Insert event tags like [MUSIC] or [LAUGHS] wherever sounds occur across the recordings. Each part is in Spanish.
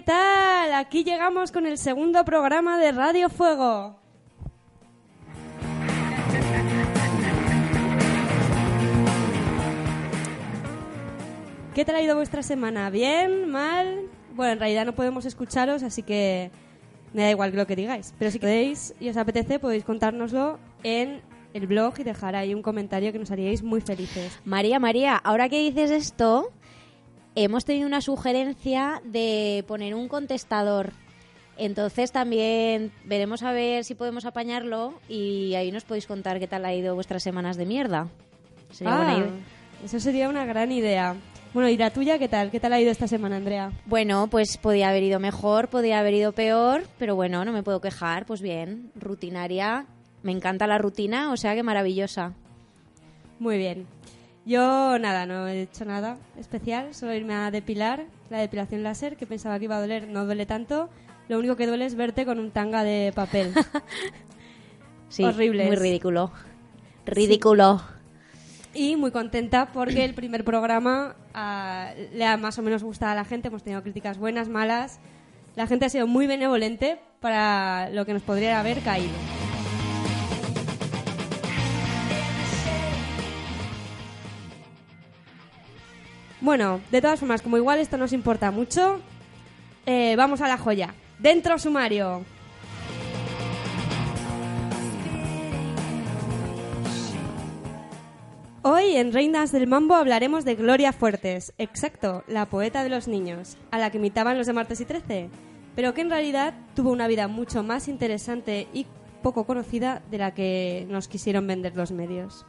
¿qué tal? Aquí llegamos con el segundo programa de Radio Fuego. ¿Qué tal ha ido vuestra semana? ¿Bien? ¿Mal? Bueno, en realidad no podemos escucharos, así que me da igual lo que digáis. Pero si queréis y os apetece, podéis contárnoslo en el blog y dejar ahí un comentario que nos haríais muy felices. María, María, ahora que dices esto, hemos tenido una sugerencia de poner un contestador. Entonces también veremos a ver si podemos apañarlo y ahí nos podéis contar qué tal ha ido vuestras semanas de mierda. Sería buena Ah, idea. eso sería una gran idea. Bueno, ¿y la tuya qué tal? ¿Qué tal ha ido esta semana, Andrea? Bueno, pues podía haber ido mejor, podía haber ido peor, pero bueno, no me puedo quejar. Pues bien, rutinaria. Me encanta la rutina, o sea que maravillosa. Muy bien. Yo nada, no he hecho nada especial, solo irme a depilar, la depilación láser, que pensaba que iba a doler, no duele tanto. Lo único que duele es verte con un tanga de papel. [LAUGHS] Sí, Horribles. muy ridículo. Ridículo. y muy contenta porque el primer programa ah, le ha más o menos gustado a la gente, hemos tenido críticas buenas, malas. La gente ha sido muy benevolente para lo que nos podría haber caído. Bueno, de todas formas, como igual esto nos importa mucho, eh, vamos a la joya. Dentro sumario. Hoy en Reinas del Mambo hablaremos de Gloria Fuertes, exacto, la poeta de los niños, a la que imitaban los de Martes y Trece, pero que en realidad tuvo una vida mucho más interesante y poco conocida de la que nos quisieron vender los medios.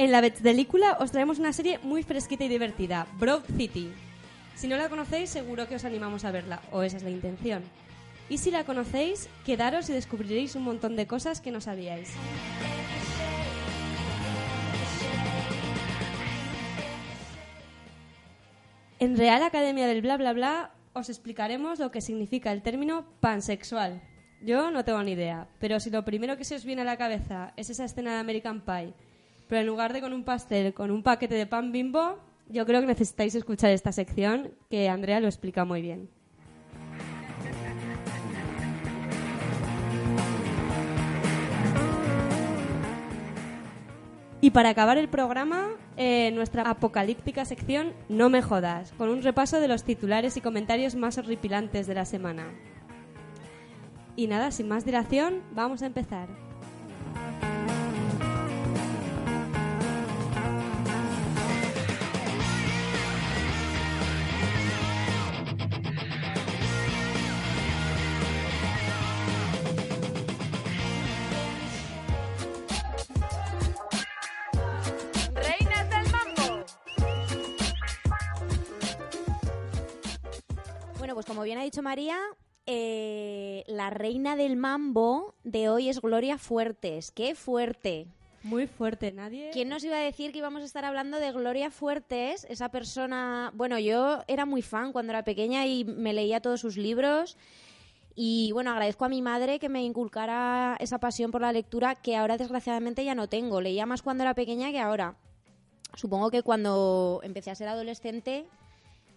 En la película os traemos una serie muy fresquita y divertida, Broad City. Si no la conocéis, seguro que os animamos a verla, o esa es la intención. Y si la conocéis, quedaros y descubriréis un montón de cosas que no sabíais. En Real Academia del Bla Bla Bla os explicaremos lo que significa el término pansexual. Yo no tengo ni idea, pero si lo primero que se os viene a la cabeza es esa escena de American Pie, pero en lugar de con un pastel, con un paquete de pan bimbo, yo creo que necesitáis escuchar esta sección que Andrea lo explica muy bien. Y para acabar el programa, eh, nuestra apocalíptica sección No me jodas, con un repaso de los titulares y comentarios más horripilantes de la semana. Y nada, sin más dilación, vamos a empezar. Pues como bien ha dicho María, eh, la reina del mambo de hoy es Gloria Fuertes. ¡Qué fuerte! Muy fuerte, nadie. ¿Quién nos iba a decir que íbamos a estar hablando de Gloria Fuertes? Esa persona... Bueno, yo era muy fan cuando era pequeña y me leía todos sus libros. Y bueno, agradezco a mi madre que me inculcara esa pasión por la lectura que ahora desgraciadamente ya no tengo. Leía más cuando era pequeña que ahora. Supongo que cuando empecé a ser adolescente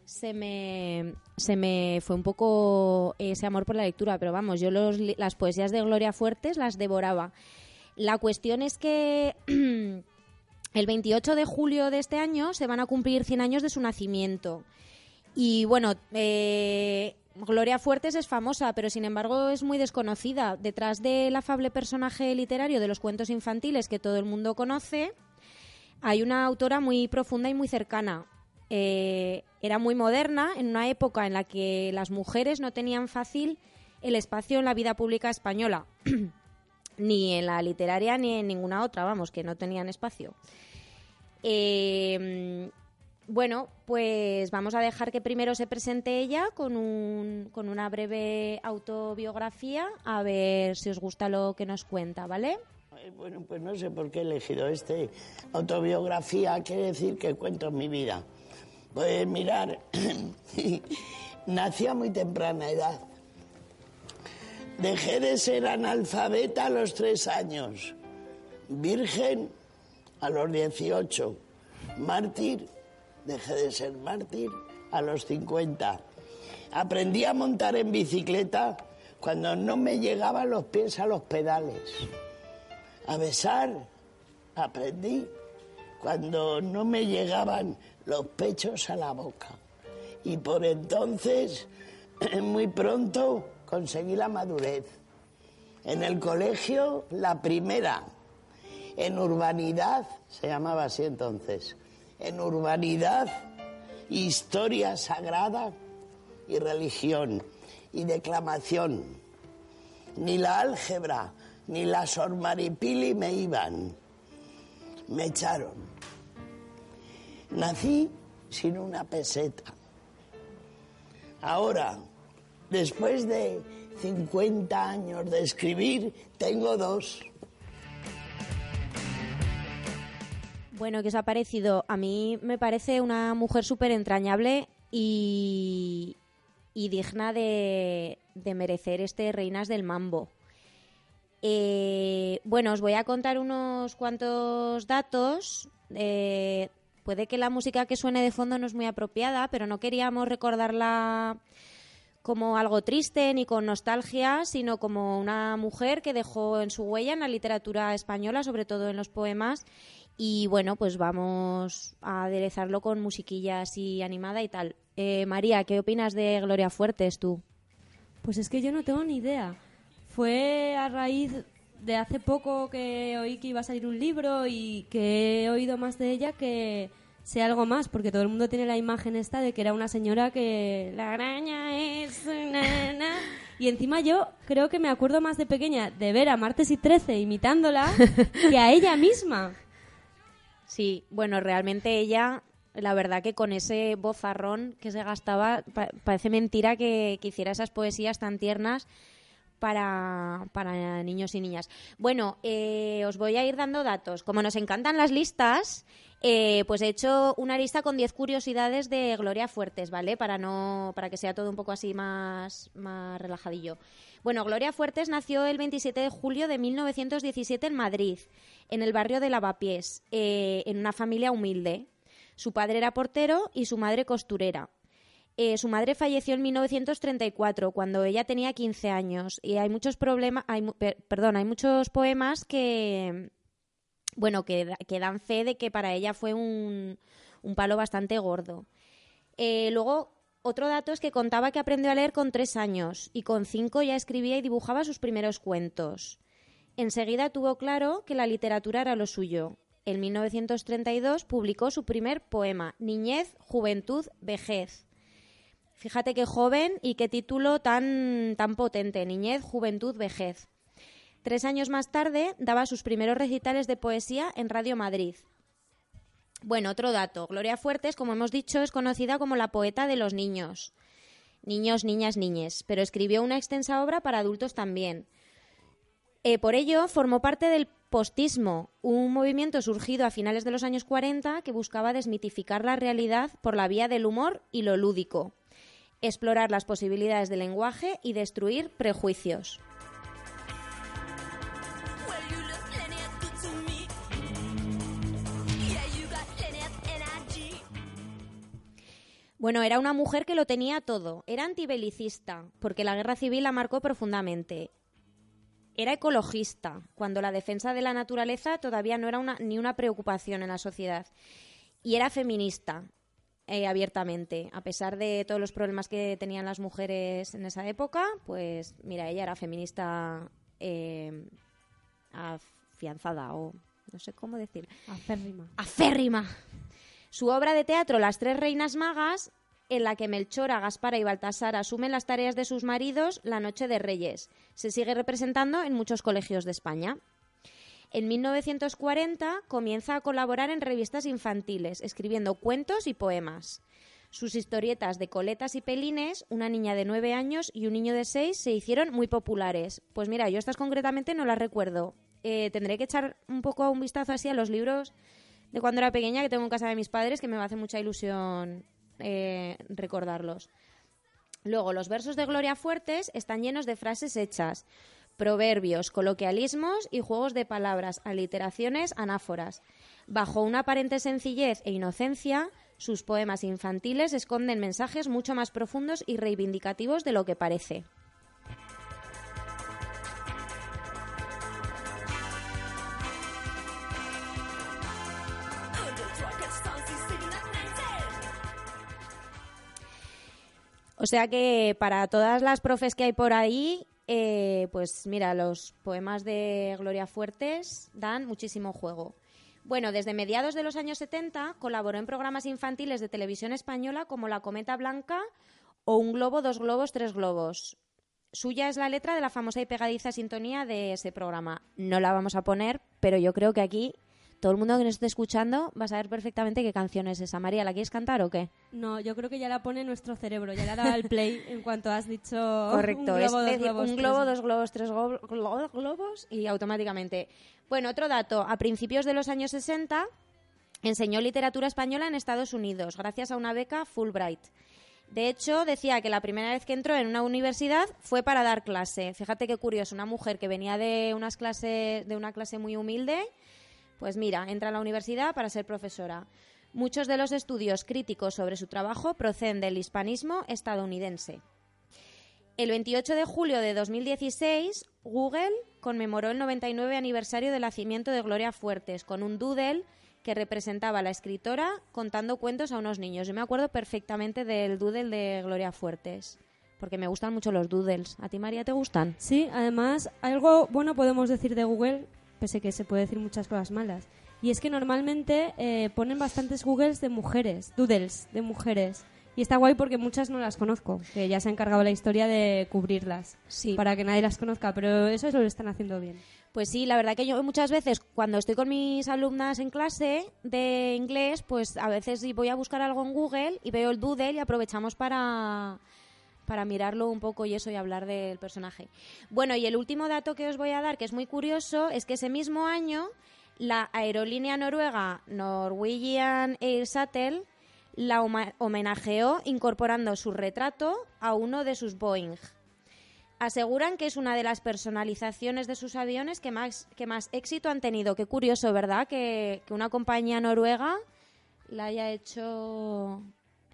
se me, se me fue un poco ese amor por la lectura, pero vamos, yo los las poesías de Gloria Fuertes las devoraba. La cuestión es que [CLEARS THROAT] el 28 de julio de este año se van a cumplir 100 años de su nacimiento. Y bueno, eh, Gloria Fuertes es famosa, pero sin embargo es muy desconocida. Detrás del afable personaje literario de los cuentos infantiles que todo el mundo conoce, hay una autora muy profunda y muy cercana. Eh, era muy moderna en una época en la que las mujeres no tenían fácil el espacio en la vida pública española, [CLEARS THROAT] ni en la literaria ni en ninguna otra, vamos, que no tenían espacio. Eh, bueno, pues vamos a dejar que primero se presente ella con, un, con una breve autobiografía, a ver si os gusta lo que nos cuenta, ¿vale? Bueno, pues no sé por qué he elegido este. Autobiografía quiere decir que cuento mi vida. Pues mirar, [CLEARS THROAT] nací a muy temprana edad. Dejé de ser analfabeta a los tres años. Virgen a los 18. Mártir, dejé de ser mártir a los 50. Aprendí a montar en bicicleta cuando no me llegaban los pies a los pedales. A besar, aprendí cuando no me llegaban los pechos a la boca. Y por entonces, [CLEARS THROAT] muy pronto, conseguí la madurez. En el colegio, la primera. En urbanidad, se llamaba así entonces, en urbanidad, historia sagrada y religión y declamación. Ni la álgebra ni la sormaripili me iban. Me echaron. Nací sin una peseta. Ahora, después de 50 años de escribir, tengo dos. Bueno, ¿qué os ha parecido? A mí me parece una mujer súper entrañable y, y digna de, de merecer este Reinas del Mambo. Eh, bueno, os voy a contar unos cuantos datos. Eh, puede que la música que suene de fondo no es muy apropiada, pero no queríamos recordarla como algo triste ni con nostalgia, sino como una mujer que dejó en su huella en la literatura española, sobre todo en los poemas. Y bueno, pues vamos a aderezarlo con musiquilla así animada y tal. Eh, María, ¿qué opinas de Gloria Fuertes tú? Pues es que yo no tengo ni idea. Fue a raíz de hace poco que oí que iba a salir un libro y que he oído más de ella que sé algo más, porque todo el mundo tiene la imagen esta de que era una señora que la araña es... na, na. Y encima yo creo que me acuerdo más de pequeña de ver a Martes y Trece imitándola que a ella misma. Sí, bueno, realmente ella, la verdad que con ese bozarrón que se gastaba, pa- parece mentira que, que hiciera esas poesías tan tiernas para, para niños y niñas. Bueno, eh, os voy a ir dando datos. Como nos encantan las listas, eh, pues he hecho una lista con 10 curiosidades de Gloria Fuertes, ¿vale? Para, no, para que sea todo un poco así más, más relajadillo. Bueno, Gloria Fuertes nació el 27 de julio de 1917 en Madrid, en el barrio de Lavapiés, eh, en una familia humilde. Su padre era portero y su madre costurera. Eh, su madre falleció en 1934, cuando ella tenía 15 años. Y hay muchos problemas, hay, perdón, hay muchos poemas que, bueno, que, da- que dan fe de que para ella fue un, un palo bastante gordo. Eh, luego, otro dato es que contaba que aprendió a leer con tres años y con cinco ya escribía y dibujaba sus primeros cuentos. Enseguida tuvo claro que la literatura era lo suyo. En 1932 publicó su primer poema, Niñez, Juventud, Vejez. Fíjate qué joven y qué título tan, tan potente, Niñez, Juventud, Vejez. Tres años más tarde daba sus primeros recitales de poesía en Radio Madrid. Bueno, otro dato. Gloria Fuertes, como hemos dicho, es conocida como la poeta de los niños. Niños, niñas, niñes. Pero escribió una extensa obra para adultos también. Eh, por ello, formó parte del postismo, un movimiento surgido a finales de los años 40 que buscaba desmitificar la realidad por la vía del humor y lo lúdico, explorar las posibilidades del lenguaje y destruir prejuicios. Bueno, era una mujer que lo tenía todo. Era antibelicista, porque la guerra civil la marcó profundamente. Era ecologista, cuando la defensa de la naturaleza todavía no era una- ni una preocupación en la sociedad. Y era feminista, eh, abiertamente. A pesar de todos los problemas que tenían las mujeres en esa época, pues mira, ella era feminista eh, afianzada o no sé cómo decir Acérrima. aférrima. Su obra de teatro Las tres reinas magas, en la que Melchora, Gaspara y Baltasar asumen las tareas de sus maridos la noche de Reyes, se sigue representando en muchos colegios de España. En 1940 comienza a colaborar en revistas infantiles, escribiendo cuentos y poemas. Sus historietas de Coletas y Pelines, una niña de nueve años y un niño de seis, se hicieron muy populares. Pues mira, yo estas concretamente no las recuerdo. Eh, tendré que echar un poco un vistazo así a los libros de cuando era pequeña que tengo en casa de mis padres, que me hace mucha ilusión eh, recordarlos. Luego, los versos de Gloria Fuertes están llenos de frases hechas. Proverbios, coloquialismos y juegos de palabras, aliteraciones, anáforas. Bajo una aparente sencillez e inocencia, sus poemas infantiles esconden mensajes mucho más profundos y reivindicativos de lo que parece. O sea que para todas las profes que hay por ahí, eh, pues mira, los poemas de Gloria Fuertes dan muchísimo juego. Bueno, desde mediados de los años 70 colaboró en programas infantiles de televisión española como La Cometa Blanca o Un globo, dos globos, tres globos. Suya es la letra de la famosa y pegadiza sintonía de ese programa. No la vamos a poner, pero yo creo que aquí todo el mundo que nos esté escuchando va a saber perfectamente qué canción es esa. María, ¿la quieres cantar o qué? No, yo creo que ya la pone nuestro cerebro, ya le ha dado el play en cuanto has dicho [LAUGHS] Correcto, un es globo, dos decir, globos, un tres globo, dos globos, tres go- glo- globos y automáticamente. Bueno, otro dato. A principios de los años 60 enseñó literatura española en Estados Unidos gracias a una beca Fulbright. De hecho, decía que la primera vez que entró en una universidad fue para dar clase. Fíjate qué curioso, una mujer que venía de unas clases de una clase muy humilde, pues mira, entra a la universidad para ser profesora. Muchos de los estudios críticos sobre su trabajo proceden del hispanismo estadounidense. El 28 de julio de 2016, Google conmemoró el 99 aniversario del nacimiento de Gloria Fuertes con un doodle que representaba a la escritora contando cuentos a unos niños. Yo me acuerdo perfectamente del doodle de Gloria Fuertes, porque me gustan mucho los doodles. ¿A ti, María, te gustan? Sí, además, algo bueno podemos decir de Google, pese que se puede decir muchas cosas malas. Y es que normalmente eh, ponen bastantes Googles de mujeres, doodles de mujeres. Y está guay porque muchas no las conozco, que ya se ha encargado la historia de cubrirlas. Sí. Para que nadie las conozca, pero eso es lo que están haciendo bien. Pues sí, la verdad que yo muchas veces cuando estoy con mis alumnas en clase de inglés, pues a veces voy a buscar algo en Google y veo el doodle y aprovechamos para, para mirarlo un poco y eso y hablar del personaje. Bueno, y el último dato que os voy a dar, que es muy curioso, es que ese mismo año la aerolínea noruega Norwegian Air Shuttle la homenajeó incorporando su retrato a uno de sus Boeing. Aseguran que es una de las personalizaciones de sus aviones que más, que más éxito han tenido. Qué curioso, ¿verdad? Que, que una compañía noruega le haya hecho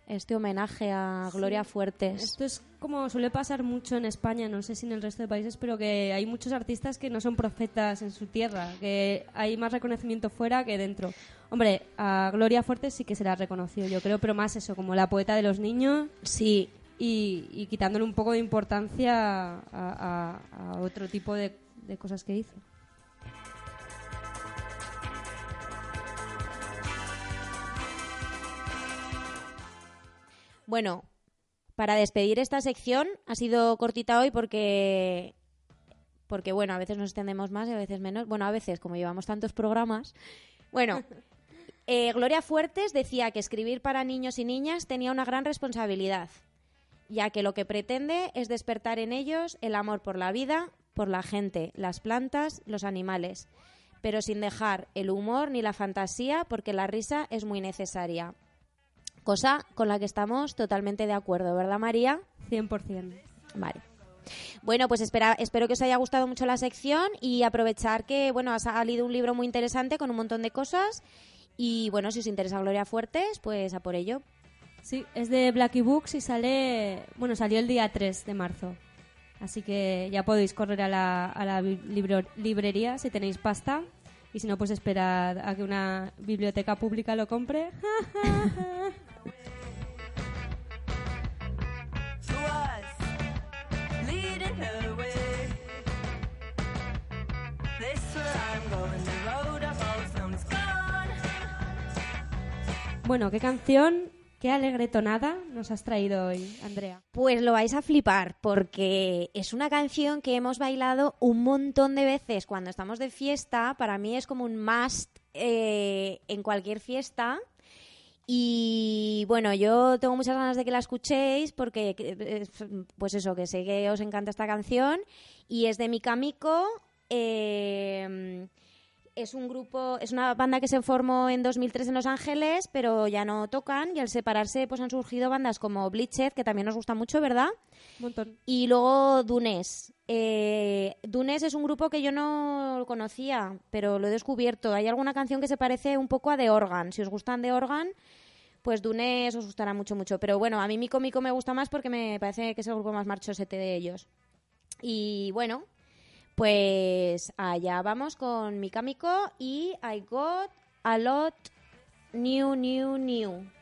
este homenaje a Gloria Fuertes. Esto es como suele pasar mucho en España, no sé si en el resto de países, pero que hay muchos artistas que no son profetas en su tierra, que hay más reconocimiento fuera que dentro. Hombre, a Gloria Fuertes sí que se la ha reconocido, yo creo, pero más eso, como la poeta de los niños Sí, y, y quitándole un poco de importancia a, a- a otro tipo de, de cosas que hizo. Bueno, para despedir esta sección ha sido cortita hoy porque porque bueno, a veces nos extendemos más y a veces menos. Bueno, a veces como llevamos tantos programas. Bueno, [LAUGHS] eh, Gloria Fuertes decía que escribir para niños y niñas tenía una gran responsabilidad, ya que lo que pretende es despertar en ellos el amor por la vida, por la gente, las plantas, los animales, pero sin dejar el humor ni la fantasía porque la risa es muy necesaria. Cosa con la que estamos totalmente de acuerdo, ¿verdad, María? 100%. Vale. Bueno, pues espera, espero que os haya gustado mucho la sección y aprovechar que, bueno, ha salido un libro muy interesante con un montón de cosas y, bueno, si os interesa Gloria Fuertes, pues a por ello. Sí, es de Blacky Books y sale, bueno, salió el día 3 de marzo. Así que ya podéis correr a la, a la libro- librería si tenéis pasta. Y si no, pues esperad a que una biblioteca pública lo compre. [LAUGHS] bueno, ¿qué canción, qué alegre tonada nos has traído hoy, Andrea? Pues lo vais a flipar porque es una canción que hemos bailado un montón de veces cuando estamos de fiesta. Para mí es como un must eh, en cualquier fiesta. Y bueno, yo tengo muchas ganas de que la escuchéis porque, eh, pues eso, que sé que os encanta esta canción. Y es de Mikamico. eh, es un grupo, es una banda que se formó en 2003 en Los Ángeles, pero ya no tocan y al separarse pues han surgido bandas como Bleached, que también nos gusta mucho, ¿verdad? Un montón. Y luego Dunes. Eh, Dunes es un grupo que yo no conocía, pero lo he descubierto. Hay alguna canción que se parece un poco a The Organ. Si os gustan The Organ, pues Dunes os gustará mucho, mucho. Pero bueno, a mí Mico Mico me gusta más porque me parece que es el grupo más marchosete de ellos. Y bueno, pues allá vamos con Mika Miko y I Got a Lot New, New, New.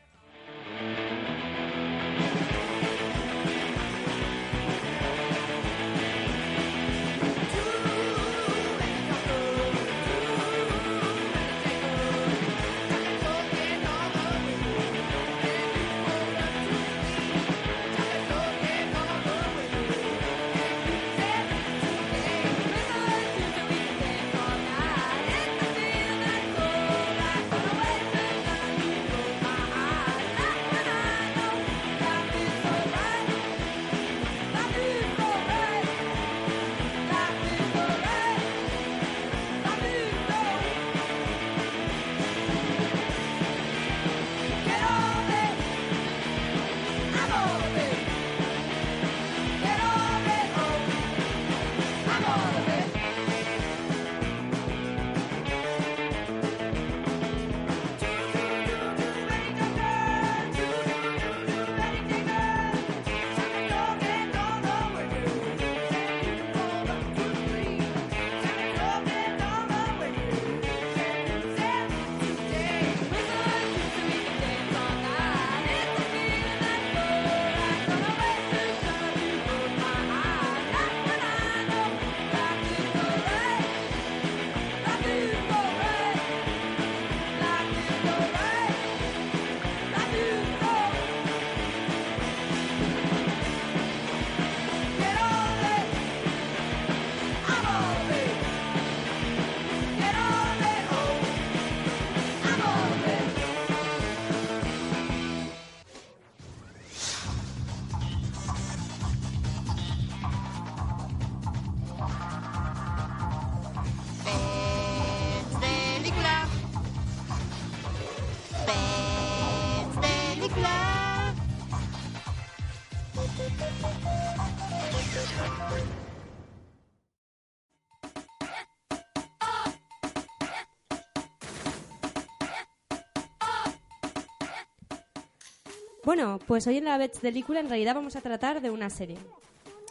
Bueno, pues hoy en la Bets Película en realidad vamos a tratar de una serie.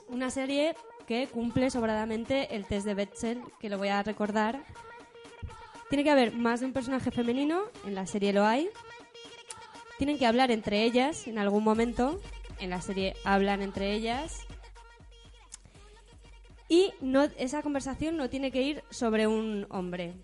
Una serie que cumple sobradamente el test de Betzel, que lo voy a recordar. Tiene que haber más de un personaje femenino, en la serie lo hay. Tienen que hablar entre ellas en algún momento, en la serie hablan entre ellas. Y no, esa conversación no tiene que ir sobre un hombre.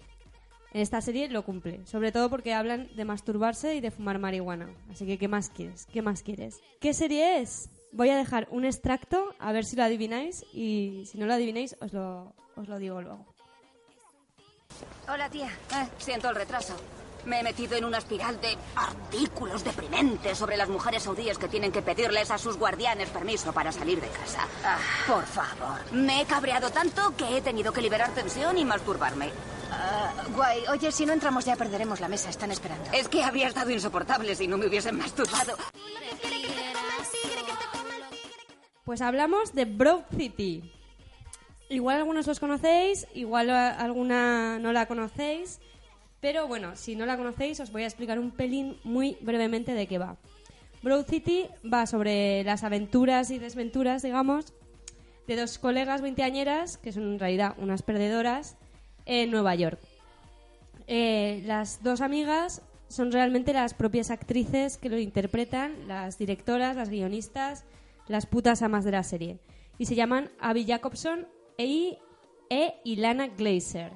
En esta serie lo cumple, sobre todo porque hablan de masturbarse y de fumar marihuana. Así que, ¿qué más quieres? ¿Qué más quieres? ¿Qué serie es? Voy a dejar un extracto a ver si lo adivináis y si no lo adivináis os lo, os lo digo luego. Hola, tía. Eh, siento el retraso. Me he metido en una espiral de artículos deprimentes sobre las mujeres saudíes que tienen que pedirles a sus guardianes permiso para salir de casa. Ah, por favor. Me he cabreado tanto que he tenido que liberar tensión y masturbarme. Ah, guay. Oye, si no entramos ya perderemos la mesa. Están esperando. Es que habría estado insoportable si no me hubiesen masturbado. Pues hablamos de Broad City. Igual algunos los conocéis, igual a- alguna no la conocéis, pero bueno, si no la conocéis os voy a explicar un pelín muy brevemente de qué va. Broad City va sobre las aventuras y desventuras, digamos, de dos colegas veinteañeras, que son en realidad unas perdedoras, en Nueva York. Eh, las dos amigas son realmente las propias actrices que lo interpretan, las directoras, las guionistas, las putas amas de la serie. Y se llaman Abby Jacobson e, e Ilana Glazer.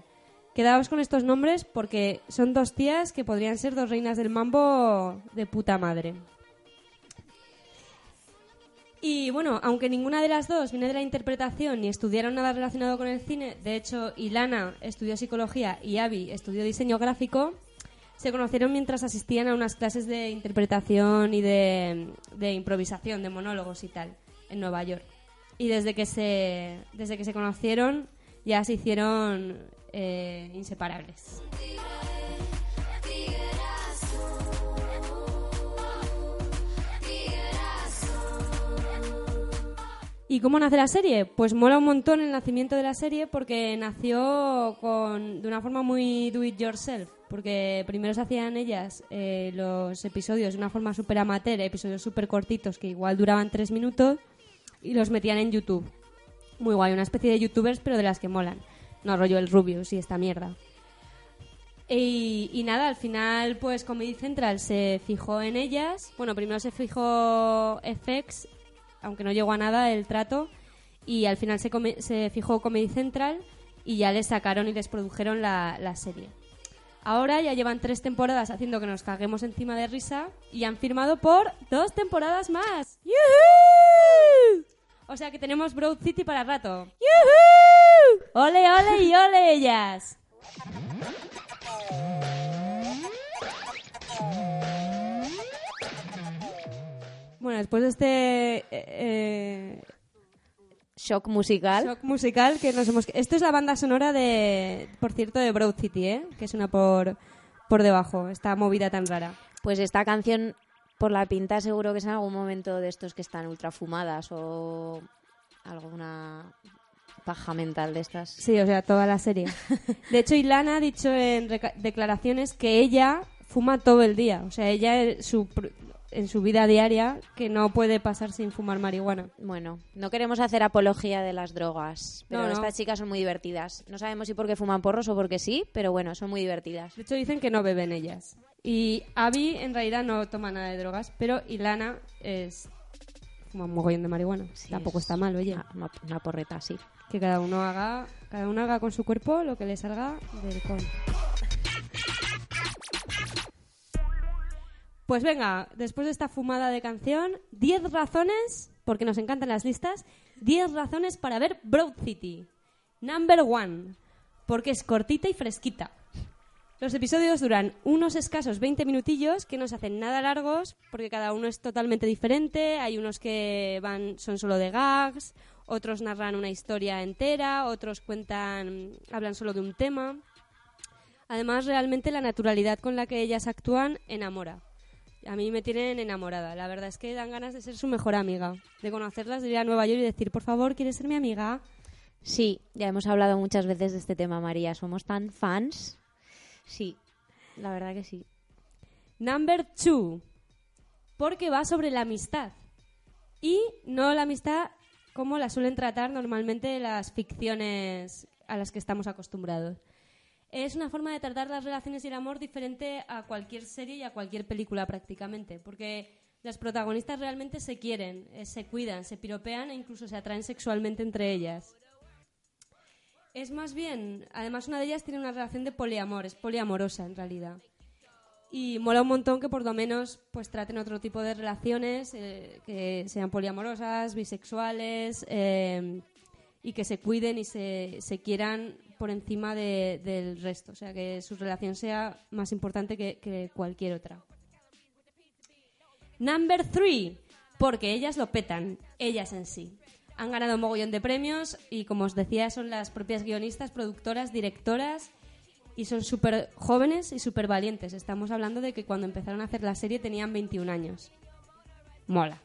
Quedaos con estos nombres porque son dos tías que podrían ser dos reinas del mambo de puta madre. Y bueno, aunque ninguna de las dos viene de la interpretación ni estudiaron nada relacionado con el cine, de hecho, Ilana estudió psicología y Abby estudió diseño gráfico, se conocieron mientras asistían a unas clases de interpretación y de, improvisación, de monólogos y tal, en Nueva York. Y desde que se, desde que se conocieron ya se hicieron eh, inseparables. ¿Y cómo nace la serie? Pues mola un montón el nacimiento de la serie porque nació con, de una forma muy do it yourself. Porque primero se hacían ellas eh, los episodios de una forma súper amateur, episodios súper cortitos que igual duraban tres minutos y los metían en YouTube. Muy guay, una especie de youtubers pero de las que molan. No rollo el Rubius y esta mierda. Y, y nada, al final, pues Comedy Central se fijó en ellas. Bueno, primero se fijó FX, aunque no llegó a nada el trato. Y al final se, fijó Comedy Central y ya les sacaron y les produjeron la, serie. Ahora ya llevan tres temporadas haciendo que nos caguemos encima de risa y han firmado por dos temporadas más. ¡Yujú! O sea que tenemos Broad City para rato. ¡Yujú! ¡Ole, ole y ole ellas! Bueno, después de este eh, Shock musical. shock musical que nos hemos... Esto es la banda sonora de, por cierto, de Broad City, ¿eh? Que suena por, por debajo, esta movida tan rara. Pues esta canción, por la pinta, seguro que es en algún momento de estos que están ultra fumadas o alguna paja mental de estas. Sí, o sea, toda la serie. [LAUGHS] De hecho, Ilana ha dicho en declaraciones que ella fuma todo el día. O sea, ella su en su vida diaria que no puede pasar sin fumar marihuana. Bueno, no queremos hacer apología de las drogas, pero No, no. estas chicas son muy divertidas. No sabemos si porque fuman porros o porque sí, pero bueno, son muy divertidas. De hecho, dicen que no beben ellas. Y Abby en realidad no toma nada de drogas, pero Ilana es fuma un mogollón de marihuana. Sí, Tampoco es está mal, oye. Una, una- porreta, sí. Que cada uno haga, cada uno haga con su cuerpo lo que le salga del con. Pues venga, después de esta fumada de canción, 10 razones, porque nos encantan las listas, 10 razones para ver Broad City. Number one, porque es cortita y fresquita. Los episodios duran unos escasos 20 minutillos que no se hacen nada largos porque cada uno es totalmente diferente. Hay unos que van son solo de gags, otros narran una historia entera, otros cuentan hablan solo de un tema. Además, realmente la naturalidad con la que ellas actúan enamora. A mí me tienen enamorada. La verdad es que dan ganas de ser su mejor amiga, de conocerlas, de ir a Nueva York y decir, por favor, ¿quieres ser mi amiga? Sí, ya hemos hablado muchas veces de este tema, María. Somos tan fans. Sí, la verdad que sí. Number two, porque va sobre la amistad. Y no la amistad como la suelen tratar normalmente las ficciones a las que estamos acostumbrados. Es una forma de tratar las relaciones y el amor diferente a cualquier serie y a cualquier película prácticamente, porque las protagonistas realmente se quieren, eh, se cuidan, se piropean e incluso se atraen sexualmente entre ellas. Es más bien, además una de ellas tiene una relación de poliamor, es poliamorosa en realidad. Y mola un montón que por lo menos pues traten otro tipo de relaciones, eh, que sean poliamorosas, bisexuales, eh, y que se cuiden y se, se quieran por encima de- del resto. O sea, que su relación sea más importante que, cualquier otra. Number three, porque ellas lo petan, ellas en sí. Han ganado un mogollón de premios y, como os decía, son las propias guionistas, productoras, directoras y son súper jóvenes y súper valientes. Estamos hablando de que cuando empezaron a hacer la serie tenían 21 años. Mola.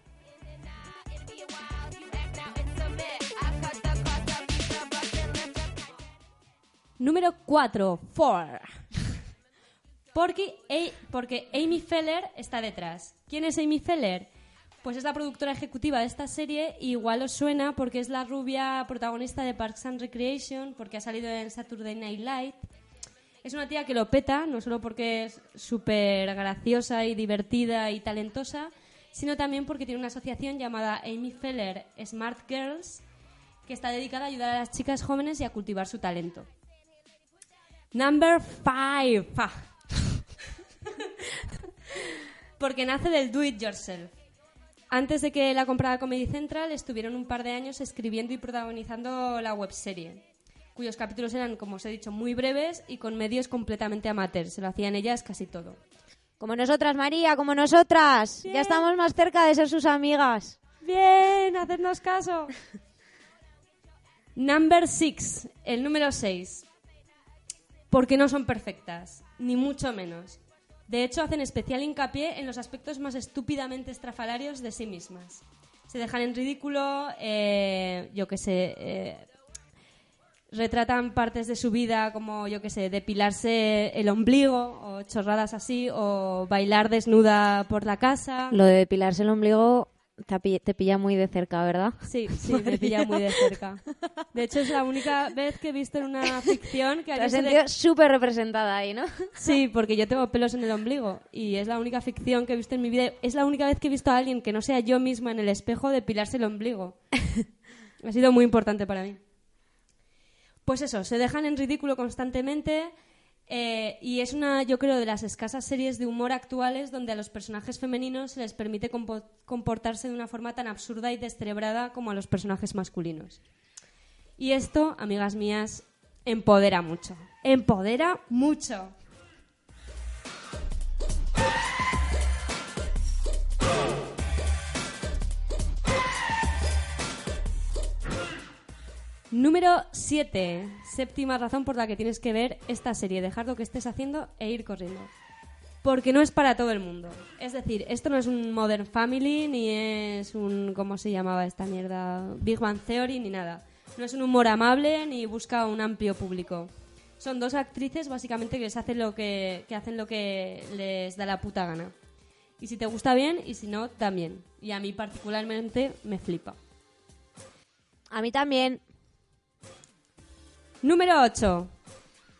Número 4, Four. Porque, porque Amy Feller está detrás. ¿Quién es Amy Feller? Pues es la productora ejecutiva de esta serie y igual os suena porque es la rubia protagonista de Parks and Recreation, porque ha salido en Saturday Night Live. Es una tía que lo peta, no solo porque es súper graciosa y divertida y talentosa, sino también porque tiene una asociación llamada Amy Feller Smart Girls, que está dedicada a ayudar a las chicas jóvenes y a cultivar su talento. Number five. Porque nace del do it yourself. Antes de que la comprara Comedy Central, estuvieron un par de años escribiendo y protagonizando la webserie, cuyos capítulos eran, como os he dicho, muy breves y con medios completamente amateurs. Se lo hacían ellas casi todo. Como nosotras, María, como nosotras. Bien. Ya estamos más cerca de ser sus amigas. Bien, hacednos caso. Number six, el número 6. Porque no son perfectas, ni mucho menos. De hecho, hacen especial hincapié en los aspectos más estúpidamente estrafalarios de sí mismas. Se dejan en ridículo, eh, yo qué sé, eh, retratan partes de su vida como, yo qué sé, depilarse el ombligo o chorradas así, o bailar desnuda por la casa. Lo de depilarse el ombligo te, pi- te pilla muy de cerca, ¿verdad? Sí, [LAUGHS] sí, me pilla muy de cerca. De hecho, es la única vez que he visto en una ficción que Te has de- sentido súper representada ahí, ¿no? Sí, [LAUGHS] porque yo tengo pelos en el ombligo y es la única ficción que he visto en mi vida. Es la única vez que he visto a alguien que no sea yo misma en el espejo depilarse el ombligo. [LAUGHS] ha sido muy importante para mí. Pues eso, se dejan en ridículo constantemente eh, y es una, yo creo, de las escasas series de humor actuales donde a los personajes femeninos se les permite compo- comportarse de una forma tan absurda y descerebrada como a los personajes masculinos. Y esto, amigas mías, empodera mucho. Empodera mucho. Número 7. Séptima razón por la que tienes que ver esta serie. Dejar lo que estés haciendo e ir corriendo. Porque no es para todo el mundo. Es decir, esto no es un Modern Family, ni es un... ¿Cómo se llamaba esta mierda? Big Bang Theory, ni nada. No es un humor amable, ni busca un amplio público. Son dos actrices, básicamente, que, les hacen lo que, que hacen lo que les da la puta gana. Y si te gusta bien, y si no, también. Y a mí particularmente me flipa. A mí también. Número 8.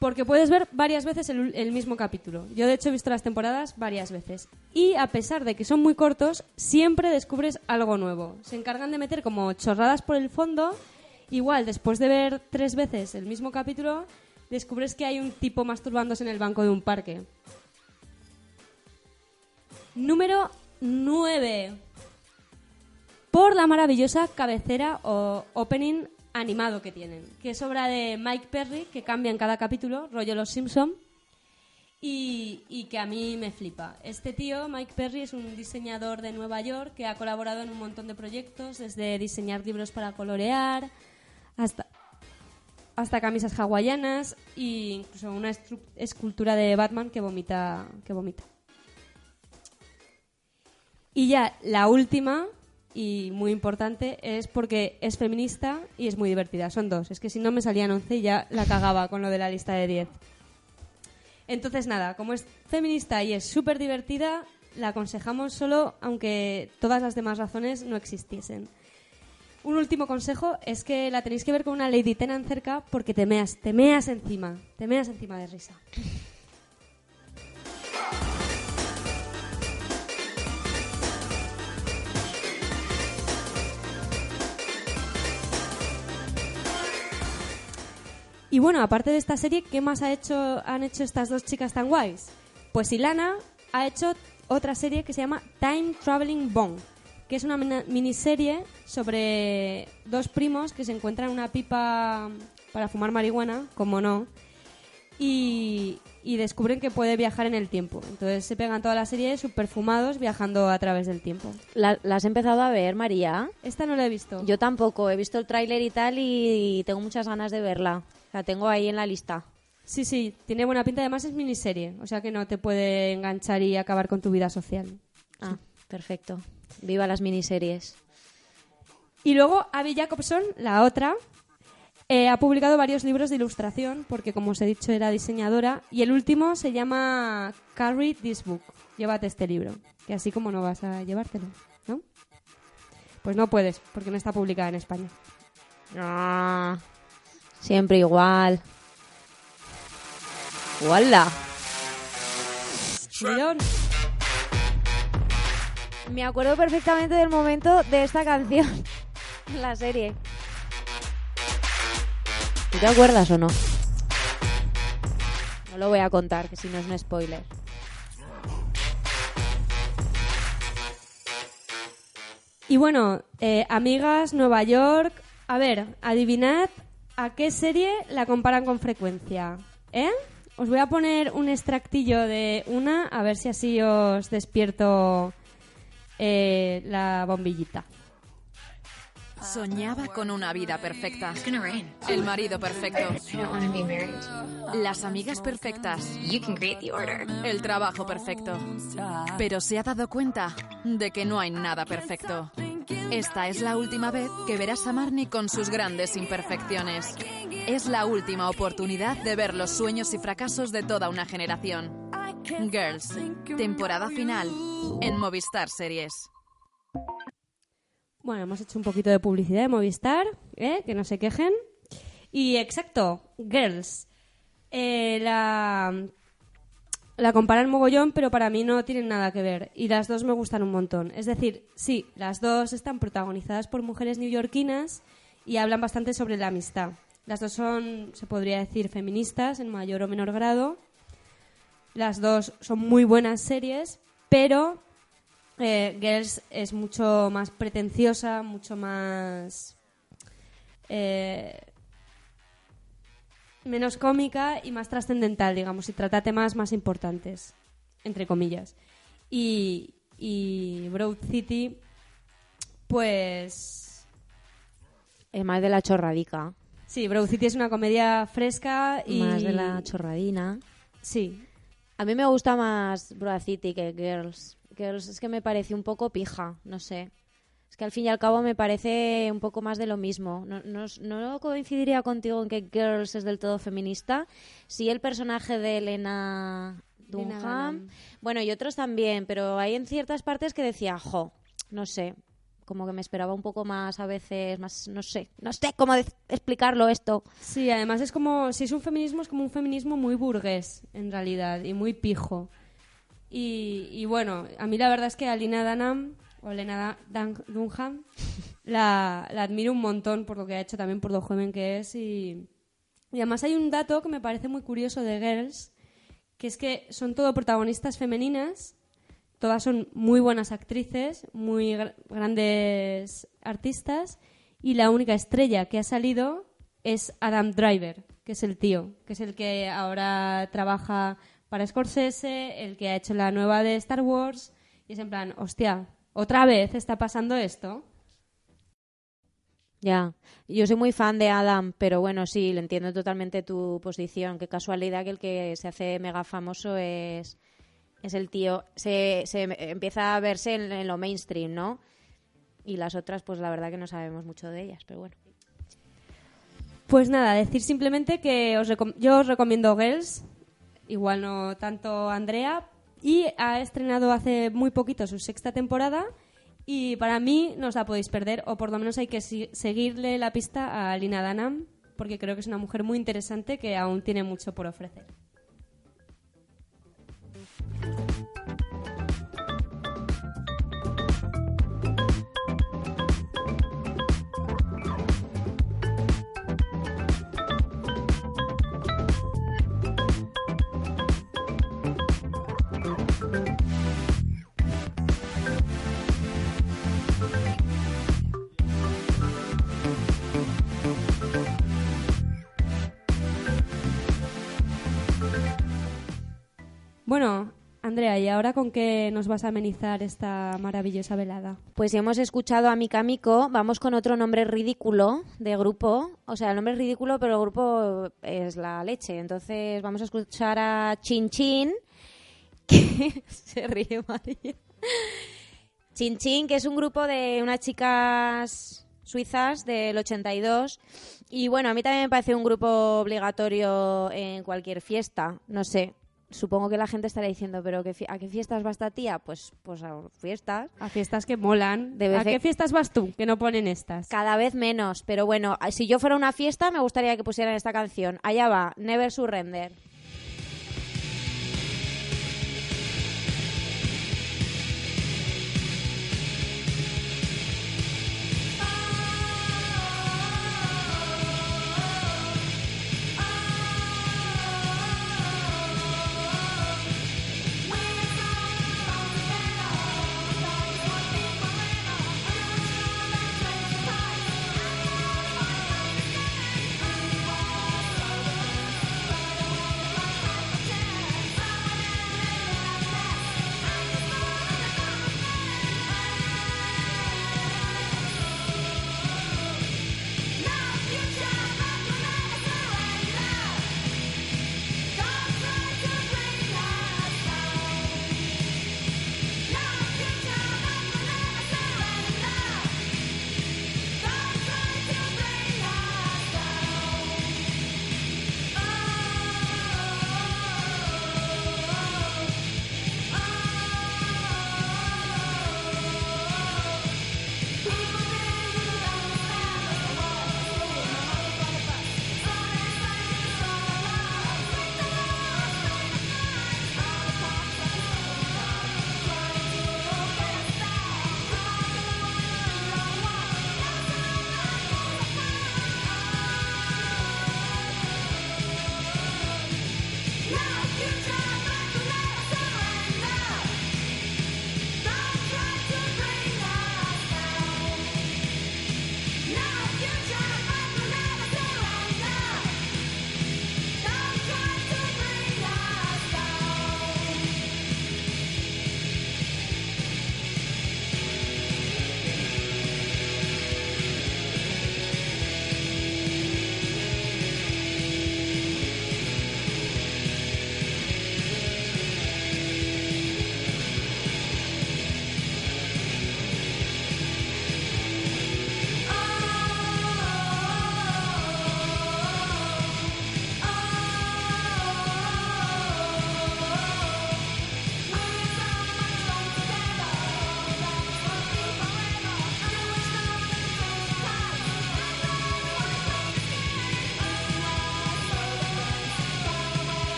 Porque puedes ver varias veces el, mismo capítulo. Yo, de hecho, he visto las temporadas varias veces. Y a pesar de que son muy cortos, siempre descubres algo nuevo. Se encargan de meter como chorradas por el fondo. Igual, después de ver tres veces el mismo capítulo, descubres que hay un tipo masturbándose en el banco de un parque. Número 9. Por la maravillosa cabecera o opening animado que tienen, que es obra de Mike Perry, que cambia en cada capítulo, rollo Los Simpson, y, que a mí me flipa. Este tío, Mike Perry, es un diseñador de Nueva York que ha colaborado en un montón de proyectos, desde diseñar libros para colorear hasta, hasta camisas hawaianas e incluso una escultura de Batman que vomita, que vomita. Y ya la última, y muy importante, es porque es feminista y es muy divertida. Son dos. Es que si no me salían 11 y ya la cagaba con lo de la lista de 10. Entonces, nada, como es feminista y es súper divertida, la aconsejamos solo aunque todas las demás razones no existiesen. Un último consejo es que la tenéis que ver con una Lady Tennant cerca porque te meas, te meas encima, te meas encima de risa. Y bueno, aparte de esta serie, ¿qué más ha hecho, han hecho estas dos chicas tan guays? Pues Ilana ha hecho otra serie que se llama Time Traveling Bong, que es una miniserie sobre dos primos que se encuentran una pipa para fumar marihuana, como no, y, y descubren que puede viajar en el tiempo. Entonces se pegan toda la serie súper fumados viajando a través del tiempo. ¿La, la has empezado a ver, María? Esta no la he visto. Yo tampoco. He visto el tráiler y tal y tengo muchas ganas de verla. La tengo ahí en la lista. Sí, sí, tiene buena pinta. Además es miniserie, o sea que no te puede enganchar y acabar con tu vida social. Ah, perfecto. Viva las miniseries. Y luego Abby Jacobson, la otra, eh, ha publicado varios libros de ilustración, porque como os he dicho era diseñadora, y el último se llama Carry This Book. Llévate este libro, que así como no vas a llevártelo, ¿no? Pues no puedes, porque no está publicada en España. Ah, siempre igual. Subidón. Me acuerdo perfectamente del momento de esta canción la serie. ¿Tú te acuerdas o no? No lo voy a contar, que si no es un spoiler. Y bueno, eh, amigas, Nueva York. A ver, adivinad a qué serie la comparan con frecuencia. ¿Eh? Os voy a poner un extractillo de una, a ver si así os despierto eh, la bombillita. Soñaba con una vida perfecta. El marido perfecto. Las amigas perfectas. El trabajo perfecto. Pero se ha dado cuenta de que no hay nada perfecto. Esta es la última vez que verás a Marnie con sus grandes imperfecciones. Es la última oportunidad de ver los sueños y fracasos de toda una generación. Girls, temporada final en Movistar Series. Bueno, hemos hecho un poquito de publicidad de Movistar, ¿eh? que no se quejen. Y exacto, Girls. Eh, la, la comparan mogollón, pero para mí no tienen nada que ver. Y las dos me gustan un montón. Es decir, sí, las dos están protagonizadas por mujeres neoyorquinas y hablan bastante sobre la amistad. Las dos son, se podría decir, feministas en mayor o menor grado. Las dos son muy buenas series, pero eh, Girls es mucho más pretenciosa, mucho más... eh, menos cómica y más trascendental, digamos, y trata temas más importantes, entre comillas. Y, y Broad City, pues... Es más de la chorradica. Sí, Broad City es una comedia fresca y... Más de la chorradina. Sí. A mí me gusta más Broad City que Girls. Girls es que me parece un poco pija, no sé. Es que al fin y al cabo me parece un poco más de lo mismo. No, no, no coincidiría contigo en que Girls es del todo feminista. Sí, el personaje de Elena Dunham. Bueno, y otros también, pero hay en ciertas partes que decía, jo, no sé. Como que me esperaba un poco más a veces, más, no sé, no sé cómo explicarlo esto. Sí, además es como, si es un feminismo, es como un feminismo muy burgués, en realidad, y muy pijo. Y, y bueno, a mí la verdad es que a Lina Dunham, o Lena Dan- Dunham, la, la admiro un montón por lo que ha hecho, también por lo joven que es. Y, y además hay un dato que me parece muy curioso de Girls, que es que son todo protagonistas femeninas, todas son muy buenas actrices, muy gr- grandes artistas, y la única estrella que ha salido es Adam Driver, que es el tío, que es el que ahora trabaja para Scorsese, el que ha hecho la nueva de Star Wars, y es en plan, hostia, otra vez está pasando esto. Ya, yo soy muy fan de Adam, pero bueno, sí, le entiendo totalmente tu posición. Qué casualidad que el que se hace mega famoso es, es el tío. Se, se empieza a verse en, en lo mainstream, ¿no? Y las otras, pues la verdad que no sabemos mucho de ellas, pero bueno. Pues nada, decir simplemente que os yo os recomiendo Girls, igual no tanto Andrea, y ha estrenado hace muy poquito su sexta temporada y para mí no os la podéis perder, o por lo menos hay que seguirle la pista a Lina Dunham, porque creo que es una mujer muy interesante que aún tiene mucho por ofrecer. Bueno, Andrea, ¿y ahora con qué nos vas a amenizar esta maravillosa velada? Pues si hemos escuchado a Mika Miko, vamos con otro nombre ridículo de grupo. O sea, el nombre es ridículo, pero el grupo es la leche. Entonces vamos a escuchar a Chin Chin, [LAUGHS] que se ríe María. Chin Chin, que es un grupo de unas chicas suizas del 82. Y bueno, a mí también me parece un grupo obligatorio en cualquier fiesta. No sé, supongo que la gente estará diciendo, pero ¿qué fi- ¿a qué fiestas va esta tía? Pues, pues a fiestas. A fiestas que molan. De ¿A qué fiestas vas tú que no ponen estas? Cada vez menos, pero bueno, si yo fuera a una fiesta me gustaría que pusieran esta canción. Allá va, Never Surrender.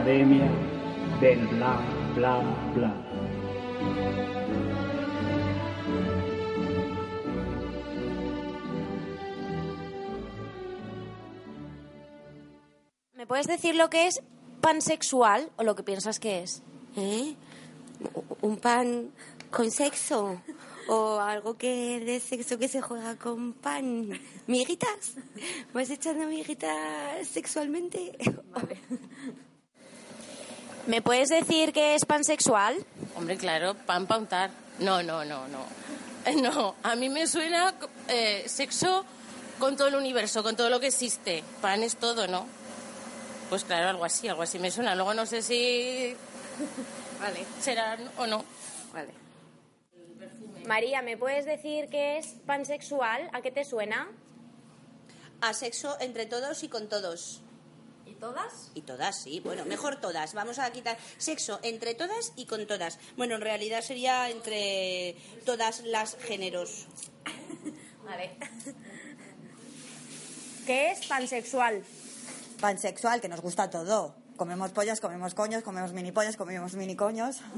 Academia del Bla Bla Bla. ¿Me puedes decir lo que es pansexual o lo que piensas que es? ¿Eh? ¿Un pan con sexo? ¿O algo que de sexo que se juega con pan? ¿Miguitas? ¿Vas echando miguitas sexualmente? ¿Me puedes decir que es pansexual? Hombre, claro, pan pa' untar. No, no, no, no. Eh, No, a mí me suena eh, sexo con todo el universo, con todo lo que existe. Pan es todo, ¿no? Pues claro, algo así, algo así me suena. Luego no sé si Vale. será o no. Vale. María, ¿me puedes decir qué es pansexual? ¿A qué te suena? A sexo entre todos y con todos. ¿Y todas? Y todas, sí. Bueno, mejor todas. Vamos a quitar sexo entre todas y con todas. Bueno, en realidad sería entre todas las géneros. [LAUGHS] Vale. [LAUGHS] ¿Qué es pansexual? Pansexual, que nos gusta todo. Comemos pollas, comemos coños, comemos mini pollas, comemos mini coños. [LAUGHS]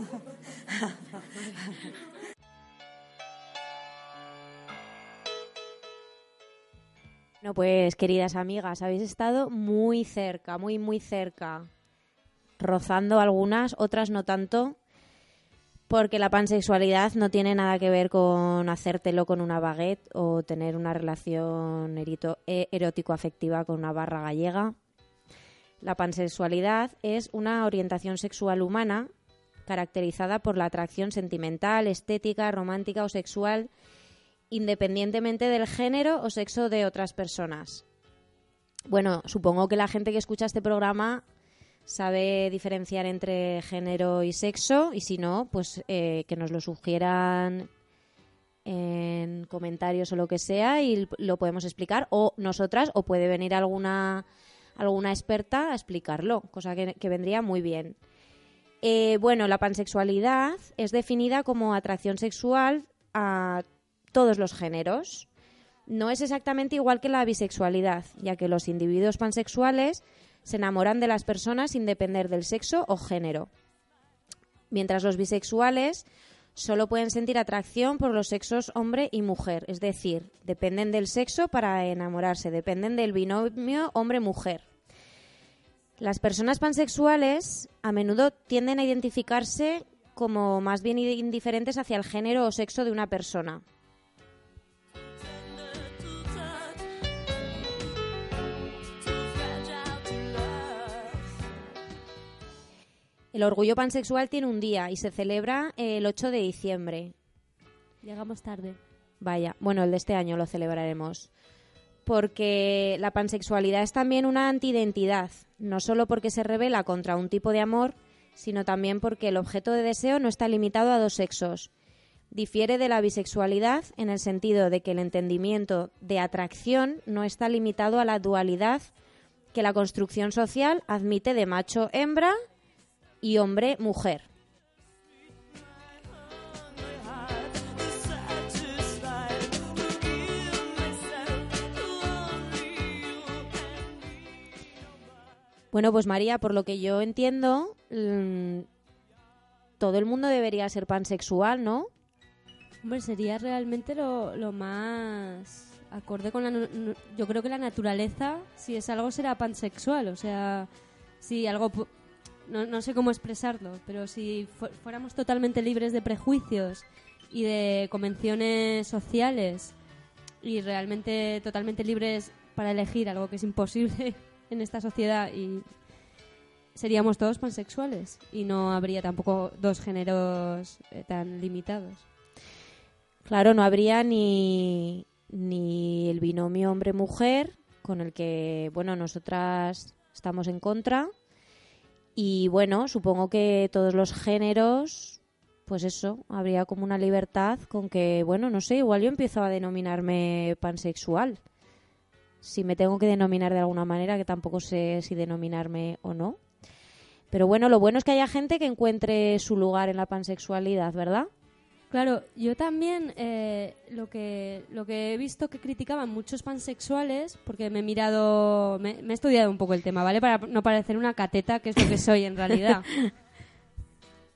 Bueno, pues queridas amigas, habéis estado muy cerca, muy, muy cerca. Rozando algunas, otras no tanto. Porque la pansexualidad no tiene nada que ver con hacértelo con una baguette o tener una relación eh, erótico-afectiva con una barra gallega. La pansexualidad es una orientación sexual humana caracterizada por la atracción sentimental, estética, romántica o sexual, independientemente del género o sexo de otras personas. Bueno, supongo que la gente que escucha este programa sabe diferenciar entre género y sexo y si no, pues eh, que nos lo sugieran en comentarios o lo que sea y lo podemos explicar o nosotras o puede venir alguna alguna experta a explicarlo, cosa que, vendría muy bien. Eh, bueno, la pansexualidad es definida como atracción sexual a todos los géneros. No es exactamente igual que la bisexualidad, ya que los individuos pansexuales se enamoran de las personas sin depender del sexo o género. Mientras los bisexuales solo pueden sentir atracción por los sexos hombre y mujer, es decir, dependen del sexo para enamorarse, dependen del binomio hombre-mujer. Las personas pansexuales a menudo tienden a identificarse como más bien indiferentes hacia el género o sexo de una persona. El orgullo pansexual tiene un día y se celebra el 8 de diciembre. Llegamos tarde. Vaya, bueno, el de este año lo celebraremos. Porque la pansexualidad es también una antidentidad, no solo porque se revela contra un tipo de amor, sino también porque el objeto de deseo no está limitado a dos sexos. Difiere de la bisexualidad en el sentido de que el entendimiento de atracción no está limitado a la dualidad que la construcción social admite de macho-hembra y hombre-mujer. Bueno, pues María, por lo que yo entiendo, mm, todo el mundo debería ser pansexual, ¿no? Hombre, sería realmente lo, lo más acorde con la... Yo creo que la naturaleza, si es algo, será pansexual. O sea, si algo... No, no sé cómo expresarlo, pero si fu- fuéramos totalmente libres de prejuicios y de convenciones sociales y realmente totalmente libres para elegir algo que es imposible [LAUGHS] en esta sociedad y seríamos todos pansexuales y no habría tampoco dos géneros eh, tan limitados. Claro, no habría ni, ni el binomio hombre-mujer, con el que, bueno, nosotras estamos en contra. Y bueno, supongo que todos los géneros, pues eso, habría como una libertad con que, bueno, no sé, igual yo empiezo a denominarme pansexual. Si me tengo que denominar de alguna manera, que tampoco sé si denominarme o no. Pero bueno, lo bueno es que haya gente que encuentre su lugar en la pansexualidad, ¿verdad? Claro, yo también eh, lo, que, lo que he visto que criticaban muchos pansexuales, porque me he mirado, me, me he estudiado un poco el tema, ¿vale? Para no parecer una cateta, que es lo que soy en realidad. [LAUGHS]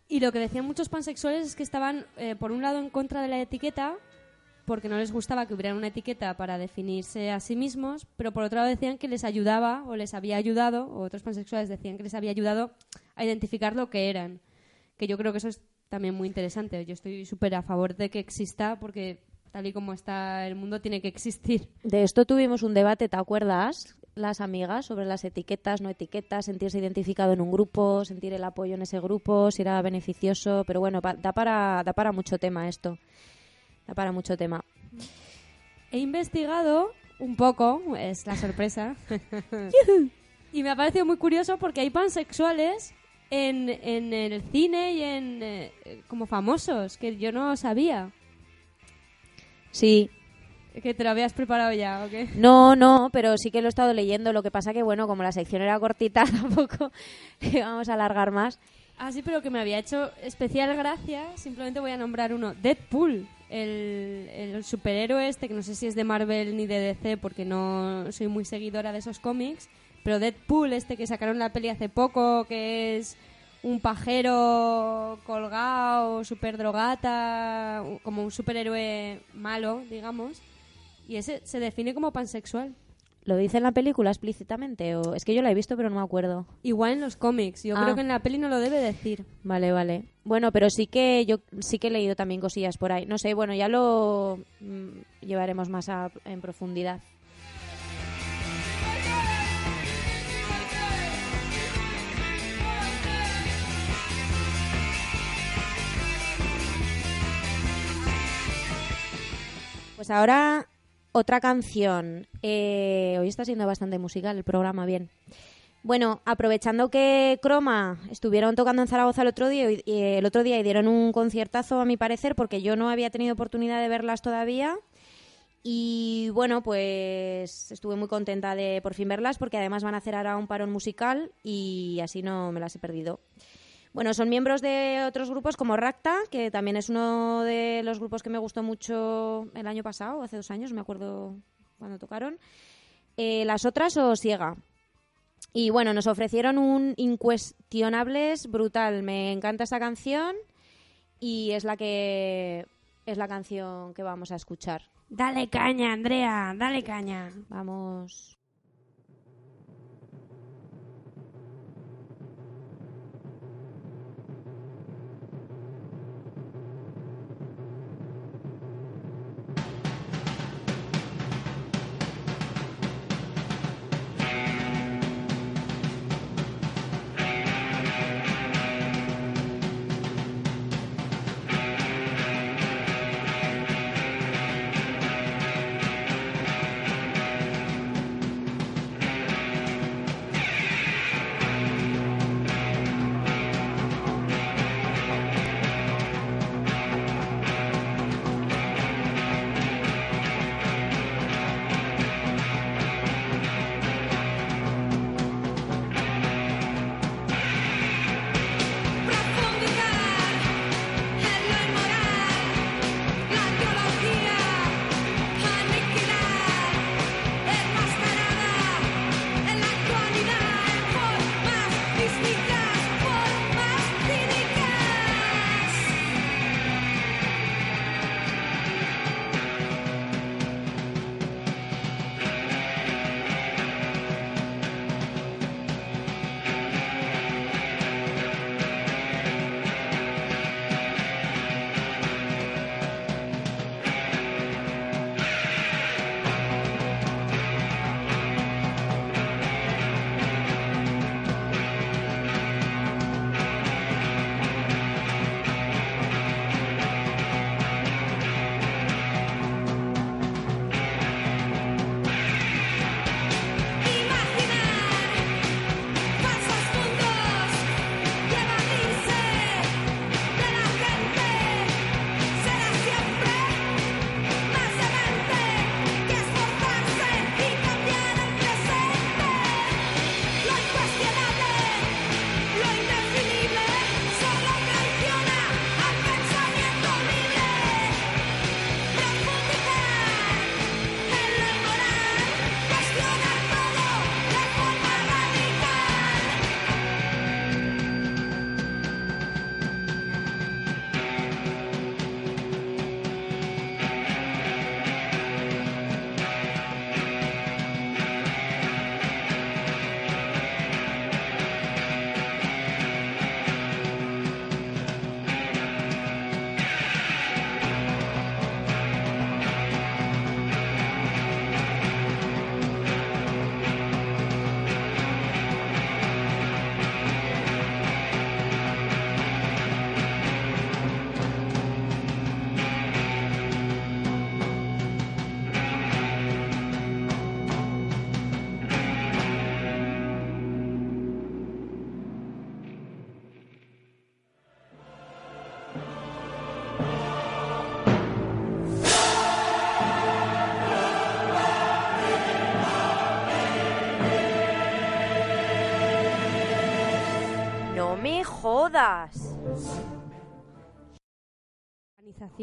Y lo que decían muchos pansexuales es que estaban, eh, por un lado, en contra de la etiqueta, porque no les gustaba que hubiera una etiqueta para definirse a sí mismos, pero por otro lado decían que les ayudaba o les había ayudado, o otros pansexuales decían que les había ayudado a identificar lo que eran. Que yo creo que eso es también muy interesante. Yo estoy súper a favor de que exista porque tal y como está el mundo tiene que existir. De esto tuvimos un debate, ¿te acuerdas? Las amigas sobre las etiquetas, no etiquetas, sentirse identificado en un grupo, sentir el apoyo en ese grupo, si era beneficioso. Pero bueno, pa- da para, da para mucho tema esto. Da para mucho tema. He investigado un poco, es la sorpresa. [LAUGHS] y me ha parecido muy curioso porque hay pansexuales en, en el cine y en eh, como famosos, que yo no sabía. Sí. Que te lo habías preparado ya, ¿o qué? No, no, pero sí que lo he estado leyendo. Lo que pasa que, bueno, como la sección era cortita, [LAUGHS] tampoco vamos a alargar más. Ah, sí, pero que me había hecho especial gracia. Simplemente voy a nombrar uno. Deadpool, el, el superhéroe este, que no sé si es de Marvel ni de DC, porque no soy muy seguidora de esos cómics. Pero Deadpool, este que sacaron la peli hace poco, que es un pajero colgado, super drogata, como un superhéroe malo, digamos. Y ese se define como pansexual. ¿Lo dice en la película explícitamente? o Es que yo la he visto, pero no me acuerdo. Igual en los cómics. Yo Ah. creo que en la peli no lo debe decir. Vale, vale. Bueno, pero sí que yo sí que he leído también cosillas por ahí. No sé, bueno, ya lo mm, llevaremos más a- en profundidad. Pues ahora otra canción. Eh, hoy está siendo bastante musical el programa, bien. Bueno, aprovechando que Croma estuvieron tocando en Zaragoza el otro día y y el otro día y dieron un conciertazo a mi parecer porque yo no había tenido oportunidad de verlas todavía y bueno, pues estuve muy contenta de por fin verlas porque además van a hacer ahora un parón musical y así no me las he perdido. Bueno, son miembros de otros grupos como Racta, que también es uno de los grupos que me gustó mucho el año pasado, hace dos años, me acuerdo cuando tocaron. Eh, las otras o Siega. Y bueno, nos ofrecieron un Incuestionables brutal. Me encanta esa canción y es la que es la canción que vamos a escuchar. Dale caña, Andrea, dale caña. Vamos.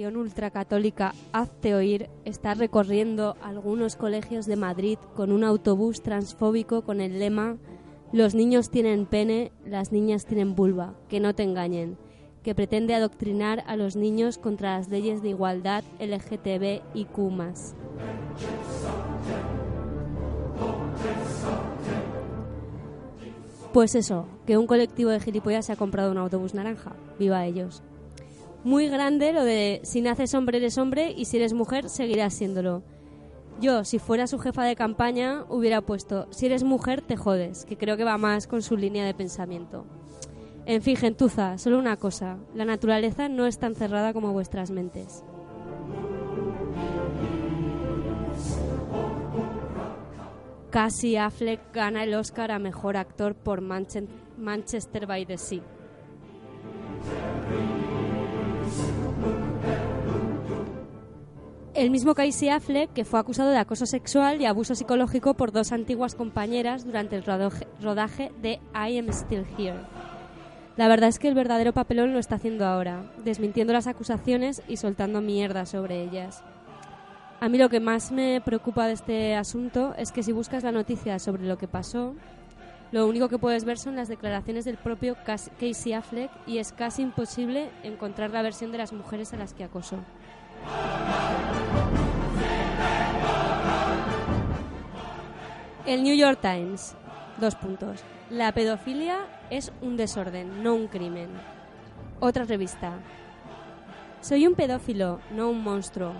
Organización ultracatólica Hazte Oír está recorriendo algunos colegios de Madrid con un autobús transfóbico con el lema Los niños tienen pene, las niñas tienen vulva, que no te engañen, que pretende adoctrinar a los niños contra las leyes de igualdad LGTB y Q+. Pues eso, que un colectivo de gilipollas se ha comprado un autobús naranja. Viva ellos. Muy grande lo de si naces hombre eres hombre y si eres mujer seguirás siéndolo. Yo, si fuera su jefa de campaña, hubiera puesto si eres mujer te jodes, que creo que va más con su línea de pensamiento. En fin, gentuza, solo una cosa. La naturaleza no es tan cerrada como vuestras mentes. Casi Affleck gana el Oscar a Mejor Actor por Manche- Manchester by the Sea. El mismo Casey Affleck, que fue acusado de acoso sexual y abuso psicológico por dos antiguas compañeras durante el rodaje, de I Am Still Here. La verdad es que el verdadero papelón lo está haciendo ahora, desmintiendo las acusaciones y soltando mierda sobre ellas. A mí lo que más me preocupa de este asunto es que si buscas la noticia sobre lo que pasó, lo único que puedes ver son las declaraciones del propio Cas- Casey Affleck y es casi imposible encontrar la versión de las mujeres a las que acosó. El New York Times. Dos puntos. La pedofilia es un desorden, no un crimen. Otra revista. Soy un pedófilo, no un monstruo.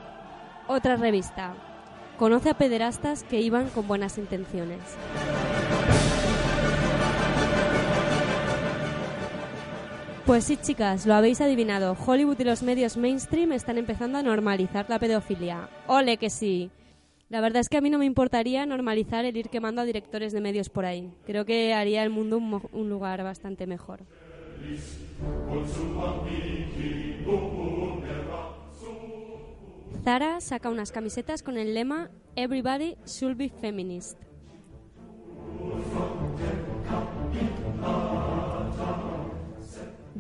Otra revista. Conoce a pederastas que iban con buenas intenciones. Pues sí, chicas, lo habéis adivinado. Hollywood y los medios mainstream están empezando a normalizar la pedofilia. ¡Ole que sí! La verdad es que a mí no me importaría normalizar el ir quemando a directores de medios por ahí. Creo que haría el mundo un, un lugar bastante mejor. Zara saca unas camisetas con el lema Everybody should be feminist.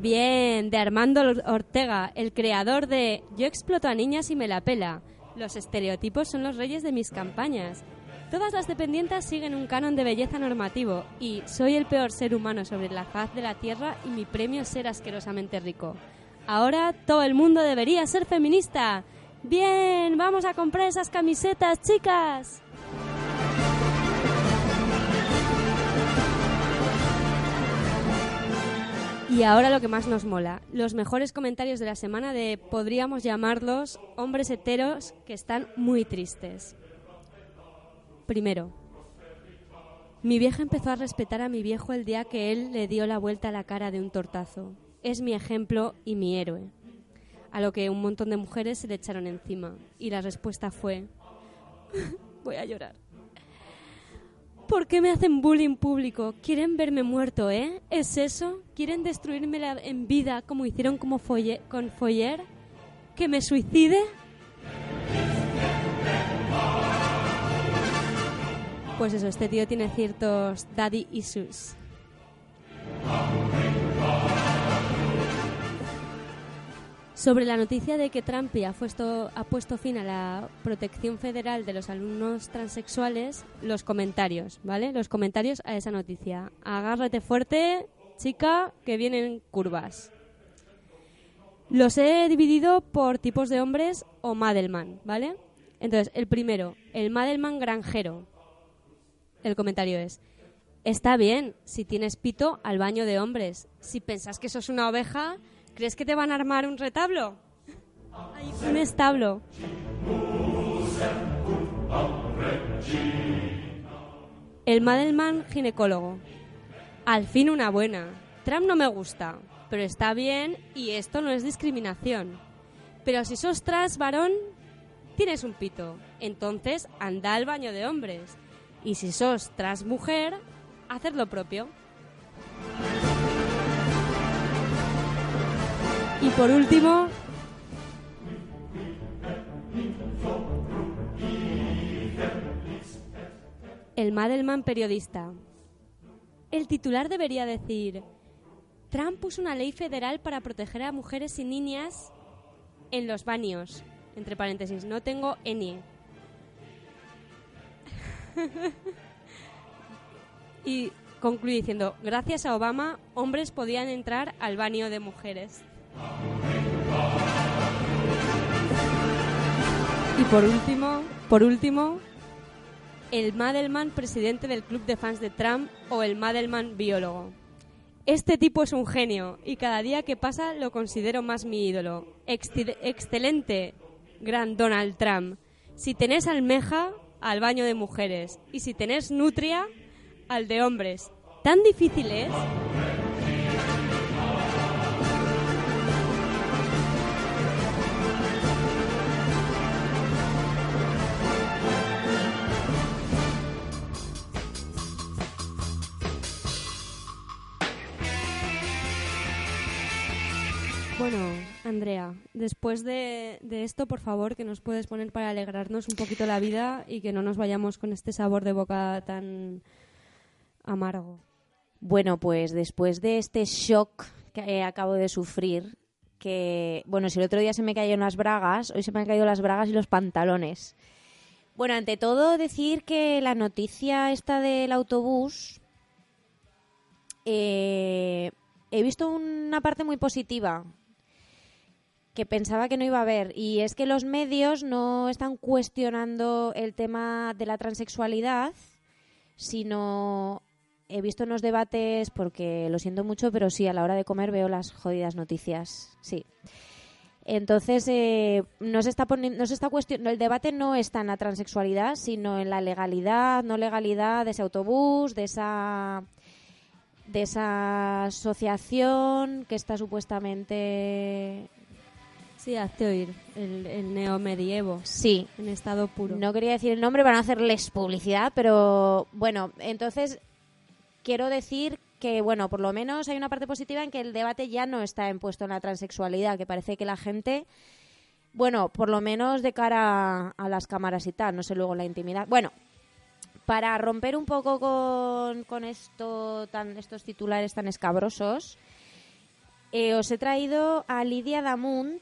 Bien, de Armando Ortega, el creador de Yo exploto a niñas y me la pela. Los estereotipos son los reyes de mis campañas. Todas las dependientas siguen un canon de belleza normativo y soy el peor ser humano sobre la faz de la tierra y mi premio es ser asquerosamente rico. Ahora todo el mundo debería ser feminista. Bien, vamos a comprar esas camisetas, chicas. Y ahora lo que más nos mola, los mejores comentarios de la semana de, podríamos llamarlos, hombres heteros que están muy tristes. Primero, mi vieja empezó a respetar a mi viejo el día que él le dio la vuelta a la cara de un tortazo. Es mi ejemplo y mi héroe. A lo que un montón de mujeres se le echaron encima. Y la respuesta fue, [LAUGHS] voy a llorar. ¿Por qué me hacen bullying público? ¿Quieren verme muerto, eh? ¿Es eso? ¿Quieren destruirme la- en vida como hicieron como Foye- con Foyer? ¿Que me suicide? Pues eso, este tío tiene ciertos daddy issues. Sobre la noticia de que Trump ha puesto, ha puesto fin a la protección federal de los alumnos transexuales, los comentarios, ¿vale? Los comentarios a esa noticia. Agárrate fuerte, chica, que vienen curvas. Los he dividido por tipos de hombres o Madelman, ¿vale? Entonces, el primero, el Madelman granjero. El comentario es, está bien, si tienes pito, al baño de hombres. Si pensás que sos una oveja, ¿crees que te van a armar un retablo? Un establo. El Madelman ginecólogo. Al fin una buena. Trump no me gusta, pero está bien y esto no es discriminación. Pero si sos trans varón, tienes un pito. Entonces anda al baño de hombres. Y si sos trans mujer, haced lo propio. Y por último, el Madelman periodista. El titular debería decir, Trump puso una ley federal para proteger a mujeres y niñas en los baños. Entre paréntesis, no tengo enie. [LAUGHS] y concluye diciendo, gracias a Obama, hombres podían entrar al baño de mujeres. Y por último, por último, el Madelman presidente del club de fans de Trump o el Madelman biólogo. Este tipo es un genio y cada día que pasa lo considero más mi ídolo. Excelente, gran Donald Trump. Si tenés almeja, al baño de mujeres. Y si tenés nutria, al de hombres. ¿Tan difícil es? Bueno, Andrea, después de, esto, por favor, que nos puedes poner para alegrarnos un poquito la vida y que no nos vayamos con este sabor de boca tan amargo. Bueno, pues después de este shock que acabo de sufrir, que, bueno, si el otro día se me cayeron las bragas, hoy se me han caído las bragas y los pantalones. Bueno, ante todo decir que la noticia esta del autobús, eh, he visto una parte muy positiva que pensaba que no iba a haber y es que los medios no están cuestionando el tema de la transexualidad, sino he visto unos debates porque lo siento mucho, pero sí a la hora de comer veo las jodidas noticias, sí. Entonces eh, no se está no se está cuestionando, el debate no está en la transexualidad, sino en la legalidad, no legalidad de ese autobús, de esa de esa asociación que está supuestamente Sí, hazte oír, el, el neomedievo. Sí. En estado puro. No quería decir el nombre para no hacerles publicidad, pero bueno, entonces quiero decir que, bueno, por lo menos hay una parte positiva en que el debate ya no está impuesto en la transexualidad, que parece que la gente, bueno, por lo menos de cara a, a las cámaras y tal, no sé luego la intimidad. Bueno, para romper un poco con, con esto tan, estos titulares tan escabrosos, eh, os he traído a Lidia Damunt.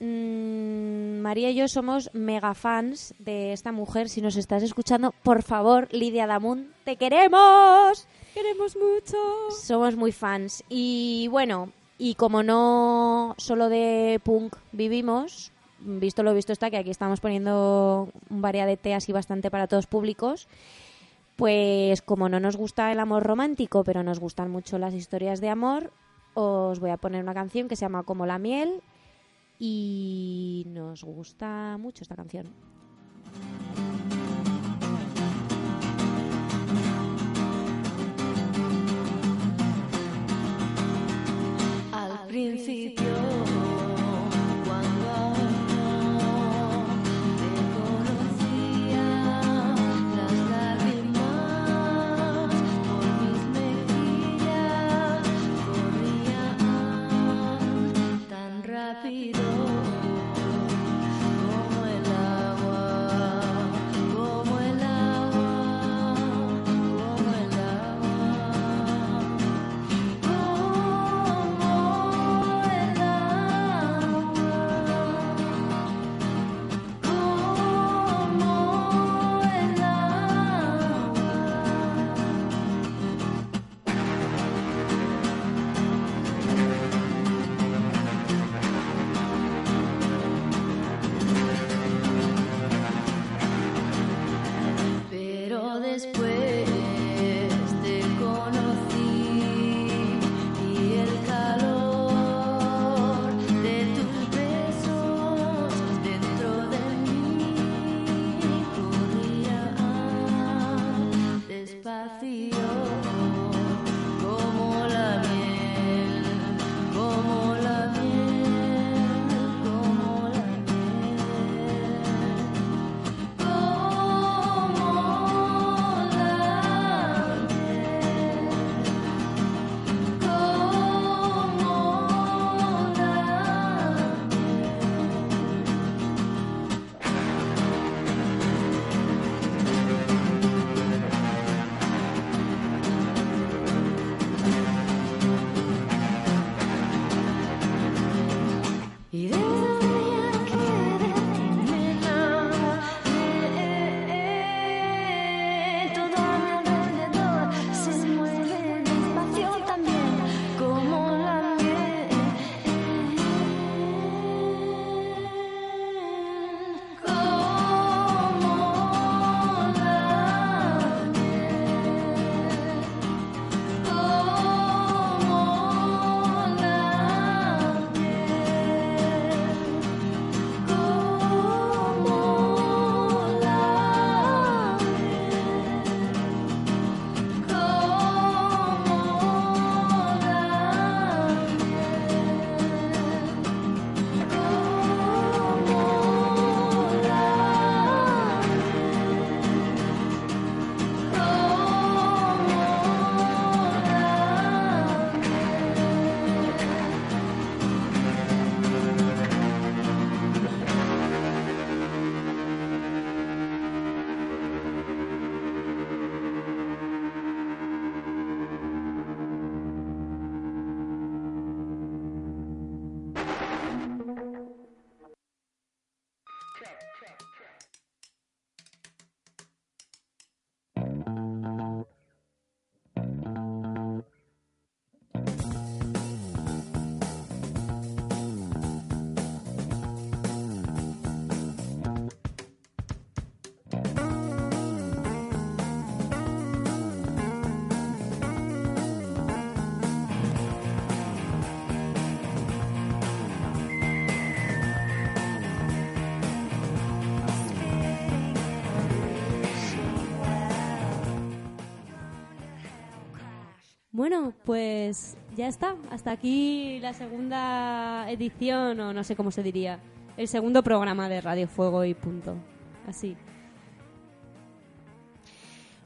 Mm, María y yo somos mega fans de esta mujer. Si nos estás escuchando, por favor, Lidia Damunt, te queremos. Queremos mucho. Somos muy fans. Y bueno, y como no solo de punk vivimos, visto lo visto está que aquí estamos poniendo un variadete así bastante para todos públicos, pues como no nos gusta el amor romántico, pero nos gustan mucho las historias de amor, os voy a poner una canción que se llama Como la miel y nos gusta mucho esta canción. Al principio, pues ya está. Hasta aquí la segunda edición, o no sé cómo se diría. El segundo programa de Radio Fuego y punto. Así.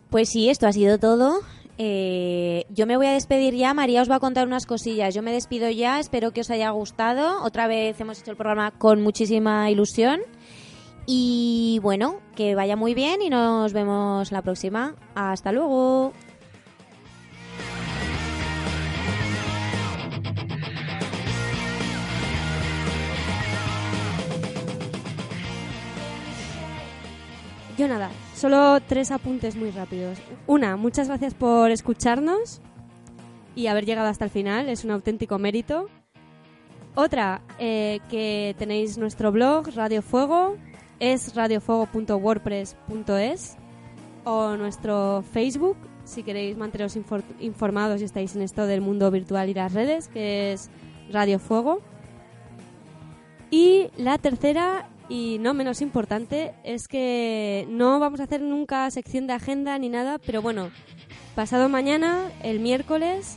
Pues sí, esto ha sido todo. Eh, yo me voy a despedir ya. María os va a contar unas cosillas. Yo me despido ya. Espero que os haya gustado. Otra vez hemos hecho el programa con muchísima ilusión. Y bueno, que vaya muy bien y nos vemos la próxima. Hasta luego. Yo nada, solo tres apuntes muy rápidos. Una, muchas gracias por escucharnos y haber llegado hasta el final, es un auténtico mérito. Otra, eh, que tenéis nuestro blog, Radio Fuego, es radiofuego.wordpress.es o nuestro Facebook, si queréis manteneros infor- informados y estáis en esto del mundo virtual y las redes, que es Radio Fuego. Y la tercera, y no menos importante, es que no vamos a hacer nunca sección de agenda ni nada, pero bueno, pasado mañana, el miércoles,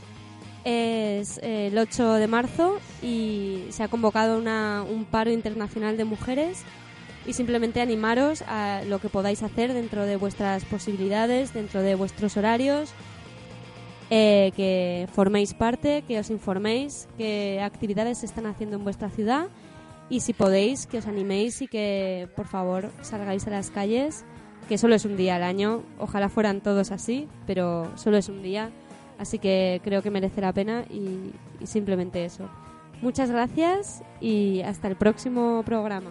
es eh, el 8 de marzo y se ha convocado una- un paro internacional de mujeres y simplemente animaros a lo que podáis hacer dentro de vuestras posibilidades, dentro de vuestros horarios, eh, que forméis parte, que os informéis qué actividades se están haciendo en vuestra ciudad y si podéis que os animéis y que por favor salgáis a las calles, que solo es un día al año, ojalá fueran todos así, pero solo es un día, así que creo que merece la pena y, simplemente eso. Muchas gracias y hasta el próximo programa.